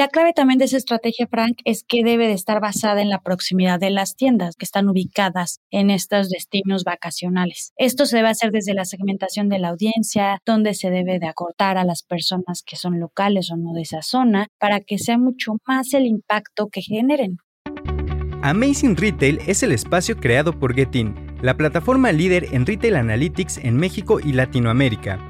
La clave también de esa estrategia, Frank, es que debe de estar basada en la proximidad de las tiendas que están ubicadas en estos destinos vacacionales. Esto se debe hacer desde la segmentación de la audiencia, donde se debe de acortar a las personas que son locales o no de esa zona, para que sea mucho más el impacto que generen. Amazing Retail es el espacio creado por Getin, la plataforma líder en Retail Analytics en México y Latinoamérica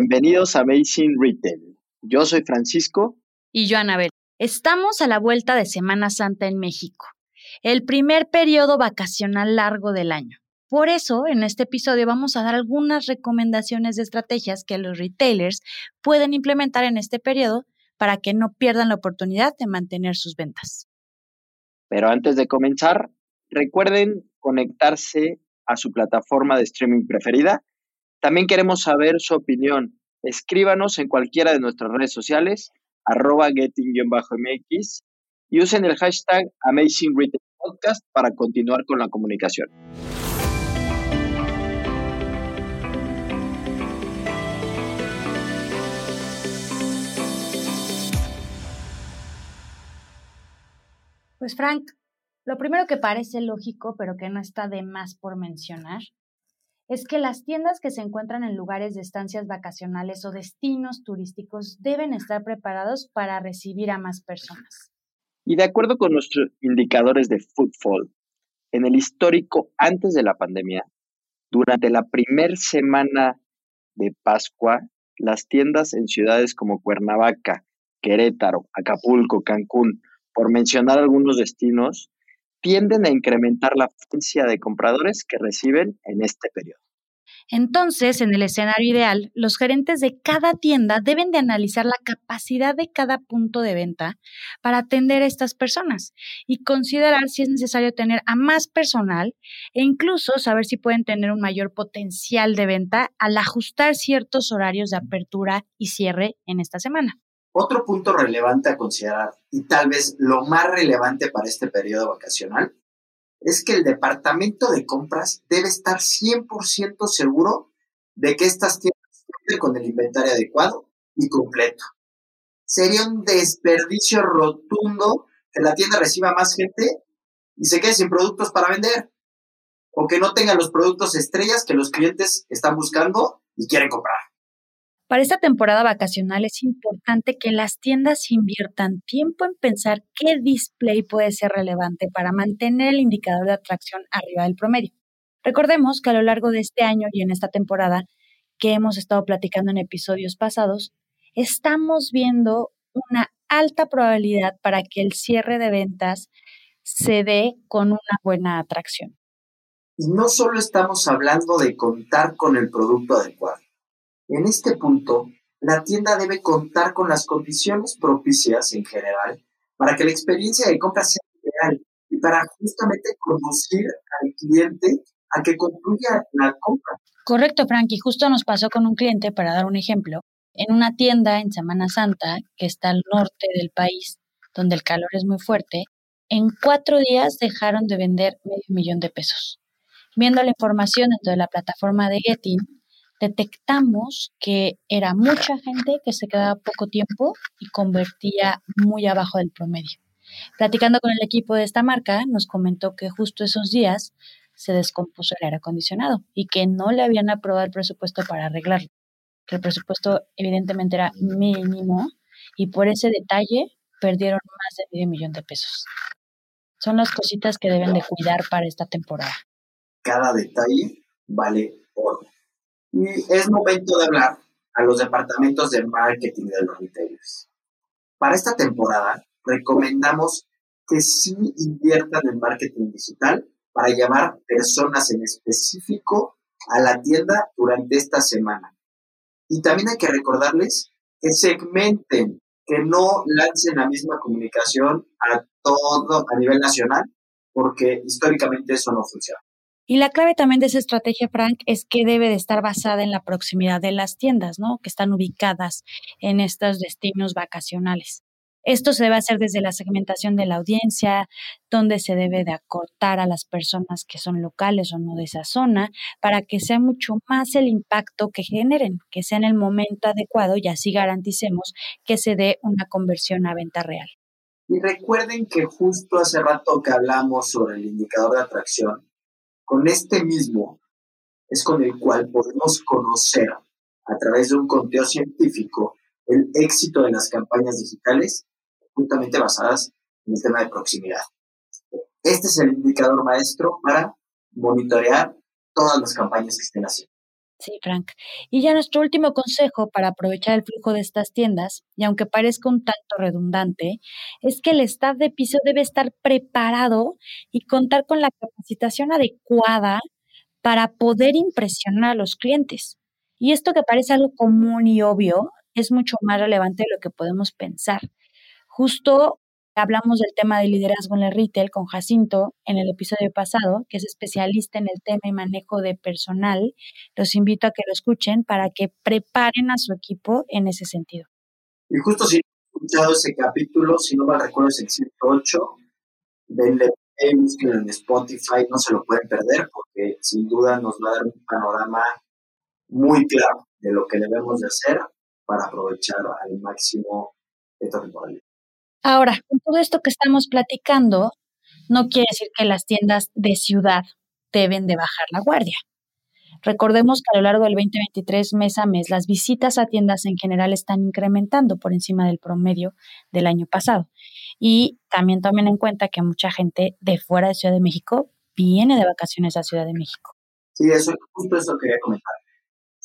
Bienvenidos a Amazing Retail. Yo soy Francisco. Y yo, Anabel. Estamos a la vuelta de Semana Santa en México, el primer periodo vacacional largo del año. Por eso, en este episodio vamos a dar algunas recomendaciones de estrategias que los retailers pueden implementar en este periodo para que no pierdan la oportunidad de mantener sus ventas. Pero antes de comenzar, recuerden conectarse a su plataforma de streaming preferida también queremos saber su opinión. Escríbanos en cualquiera de nuestras redes sociales, arroba getting-mx, y usen el hashtag Amazing para continuar con la comunicación. Pues Frank, lo primero que parece lógico, pero que no está de más por mencionar, es que las tiendas que se encuentran en lugares de estancias vacacionales o destinos turísticos deben estar preparados para recibir a más personas. Y de acuerdo con nuestros indicadores de footfall, en el histórico antes de la pandemia, durante la primera semana de Pascua, las tiendas en ciudades como Cuernavaca, Querétaro, Acapulco, Cancún, por mencionar algunos destinos, tienden a incrementar la frecuencia de compradores que reciben en este periodo. Entonces, en el escenario ideal, los gerentes de cada tienda deben de analizar la capacidad de cada punto de venta para atender a estas personas y considerar si es necesario tener a más personal e incluso saber si pueden tener un mayor potencial de venta al ajustar ciertos horarios de apertura y cierre en esta semana. Otro punto relevante a considerar, y tal vez lo más relevante para este periodo vacacional, es que el departamento de compras debe estar 100% seguro de que estas tiendas cuenten con el inventario adecuado y completo. Sería un desperdicio rotundo que la tienda reciba más gente y se quede sin productos para vender, o que no tenga los productos estrellas que los clientes están buscando y quieren comprar. Para esta temporada vacacional es importante que las tiendas inviertan tiempo en pensar qué display puede ser relevante para mantener el indicador de atracción arriba del promedio. Recordemos que a lo largo de este año y en esta temporada que hemos estado platicando en episodios pasados, estamos viendo una alta probabilidad para que el cierre de ventas se dé con una buena atracción. Y no solo estamos hablando de contar con el producto adecuado en este punto, la tienda debe contar con las condiciones propicias en general para que la experiencia de compra sea real y para justamente conducir al cliente a que concluya la compra. Correcto, Frankie. Justo nos pasó con un cliente, para dar un ejemplo, en una tienda en Semana Santa, que está al norte del país, donde el calor es muy fuerte, en cuatro días dejaron de vender medio millón de pesos. Viendo la información dentro de la plataforma de Getting, detectamos que era mucha gente que se quedaba poco tiempo y convertía muy abajo del promedio. Platicando con el equipo de esta marca, nos comentó que justo esos días se descompuso el aire acondicionado y que no le habían aprobado el presupuesto para arreglarlo. Que el presupuesto evidentemente era mínimo y por ese detalle perdieron más de medio millón de pesos. Son las cositas que deben de cuidar para esta temporada. Cada detalle vale oro. Y es momento de hablar a los departamentos de marketing de los retailers. Para esta temporada, recomendamos que sí inviertan en marketing digital para llevar personas en específico a la tienda durante esta semana. Y también hay que recordarles que segmenten, que no lancen la misma comunicación a todo, a nivel nacional, porque históricamente eso no funciona. Y la clave también de esa estrategia, Frank, es que debe de estar basada en la proximidad de las tiendas, ¿no? Que están ubicadas en estos destinos vacacionales. Esto se debe hacer desde la segmentación de la audiencia, donde se debe de acortar a las personas que son locales o no de esa zona, para que sea mucho más el impacto que generen, que sea en el momento adecuado y así garanticemos que se dé una conversión a venta real. Y recuerden que justo hace rato que hablamos sobre el indicador de atracción, con este mismo es con el cual podemos conocer a través de un conteo científico el éxito de las campañas digitales justamente basadas en el tema de proximidad. Este es el indicador maestro para monitorear todas las campañas que estén haciendo. Sí, Frank. Y ya nuestro último consejo para aprovechar el flujo de estas tiendas, y aunque parezca un tanto redundante, es que el staff de piso debe estar preparado y contar con la capacitación adecuada para poder impresionar a los clientes. Y esto que parece algo común y obvio es mucho más relevante de lo que podemos pensar. Justo Hablamos del tema de liderazgo en el retail con Jacinto en el episodio pasado, que es especialista en el tema y manejo de personal. Los invito a que lo escuchen para que preparen a su equipo en ese sentido. Y justo si han escuchado ese capítulo, si no me recuerdo es el 108, denle búsquenlo en Spotify, no se lo pueden perder porque sin duda nos va a dar un panorama muy claro de lo que debemos de hacer para aprovechar al máximo esta temporada. Ahora, con todo esto que estamos platicando, no quiere decir que las tiendas de ciudad deben de bajar la guardia. Recordemos que a lo largo del 2023, mes a mes, las visitas a tiendas en general están incrementando por encima del promedio del año pasado. Y también tomen en cuenta que mucha gente de fuera de Ciudad de México viene de vacaciones a Ciudad de México. Sí, eso, justo eso quería comentar.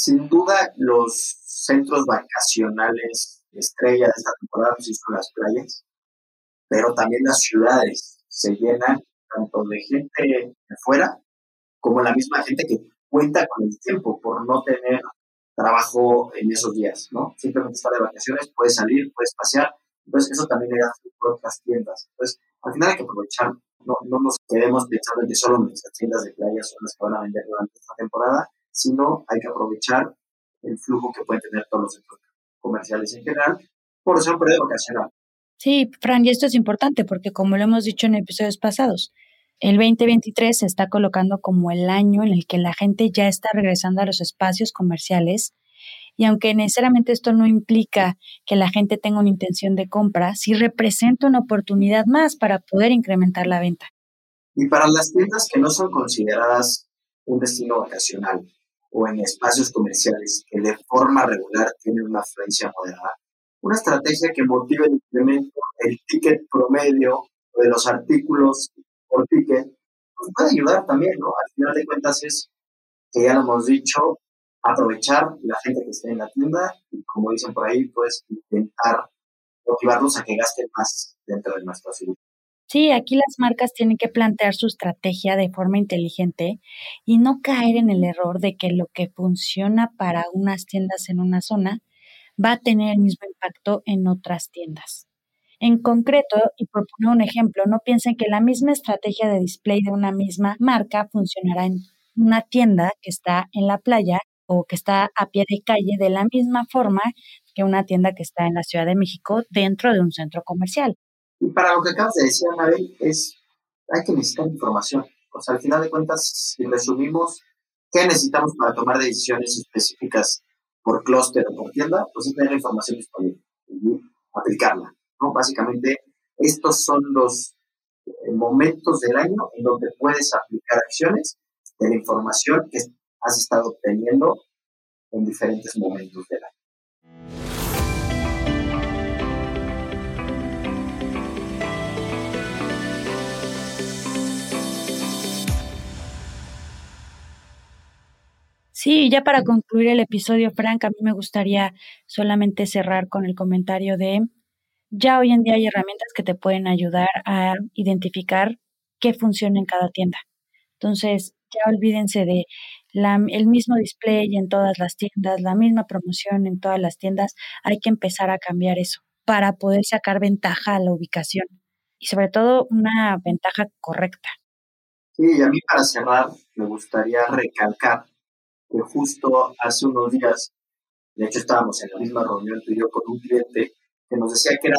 Sin duda, los centros vacacionales estrella de esta temporada pues, son las playas, pero también las ciudades se llenan tanto de gente de fuera como la misma gente que cuenta con el tiempo por no tener trabajo en esos días, ¿no? Simplemente estar de vacaciones, puedes salir, puedes pasear, entonces eso también le da por otras tiendas. Entonces, al final hay que aprovechar, no, no nos quedemos pensando en que solo nuestras tiendas de playa son las que van a vender durante esta temporada, sino hay que aprovechar el flujo que pueden tener todos los centros comerciales en general, por periodo vacacional. Sí, Fran, y esto es importante porque como lo hemos dicho en episodios pasados, el 2023 se está colocando como el año en el que la gente ya está regresando a los espacios comerciales y aunque necesariamente esto no implica que la gente tenga una intención de compra, sí representa una oportunidad más para poder incrementar la venta. Y para las tiendas que no son consideradas un destino vacacional, o en espacios comerciales que de forma regular tienen una afluencia moderada. Una estrategia que motive el incremento del ticket promedio de los artículos por ticket nos puede ayudar también, ¿no? Al final de cuentas es, que ya lo hemos dicho, aprovechar la gente que esté en la tienda y como dicen por ahí, pues intentar motivarlos a que gasten más dentro de nuestra ciudad. Sí, aquí las marcas tienen que plantear su estrategia de forma inteligente y no caer en el error de que lo que funciona para unas tiendas en una zona va a tener el mismo impacto en otras tiendas. En concreto, y por poner un ejemplo, no piensen que la misma estrategia de display de una misma marca funcionará en una tienda que está en la playa o que está a pie de calle de la misma forma que una tienda que está en la Ciudad de México dentro de un centro comercial. Y para lo que acabas de decir, Anabel, es, hay que necesitar información. O sea, al final de cuentas, si resumimos, ¿qué necesitamos para tomar decisiones específicas por clúster o por tienda? Pues es tener información disponible y aplicarla. ¿no? Básicamente, estos son los eh, momentos del año en donde puedes aplicar acciones de la información que has estado obteniendo en diferentes momentos del año. Sí, ya para concluir el episodio, Frank, a mí me gustaría solamente cerrar con el comentario de, ya hoy en día hay herramientas que te pueden ayudar a identificar qué funciona en cada tienda. Entonces, ya olvídense de el mismo display en todas las tiendas, la misma promoción en todas las tiendas, hay que empezar a cambiar eso para poder sacar ventaja a la ubicación y sobre todo una ventaja correcta. Sí, y a mí para cerrar me gustaría recalcar que justo hace unos días, de hecho estábamos en la misma reunión tú y yo con un cliente que nos decía que era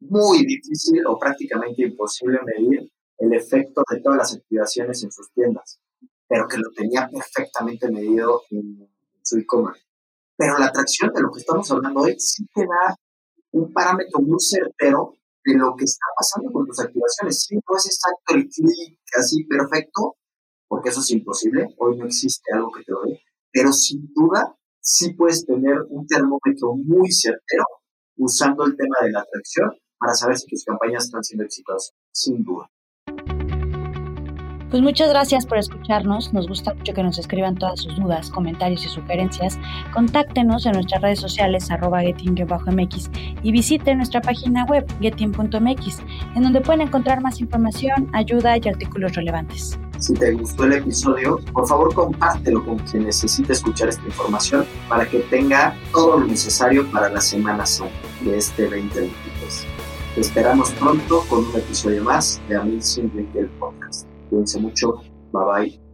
muy difícil o prácticamente imposible medir el efecto de todas las activaciones en sus tiendas, pero que lo tenía perfectamente medido en su e-commerce. Pero la atracción de lo que estamos hablando hoy sí te da un parámetro muy certero de lo que está pasando con tus activaciones. Sí, no es exacto el clic así perfecto, porque eso es imposible, hoy no existe algo que te lo dé, pero sin duda sí puedes tener un termómetro muy certero usando el tema de la atracción para saber si tus campañas están siendo exitosas, sin duda. Pues muchas gracias por escucharnos. Nos gusta mucho que nos escriban todas sus dudas, comentarios y sugerencias. Contáctenos en nuestras redes sociales arroba mx y visiten nuestra página web getin.mx, en donde pueden encontrar más información, ayuda y artículos relevantes. Si te gustó el episodio, por favor compártelo con quien necesite escuchar esta información para que tenga todo lo necesario para la Semana de este 2023. Te esperamos pronto con un episodio más de Amazing Retail Podcast. Cuídense mucho. Bye bye.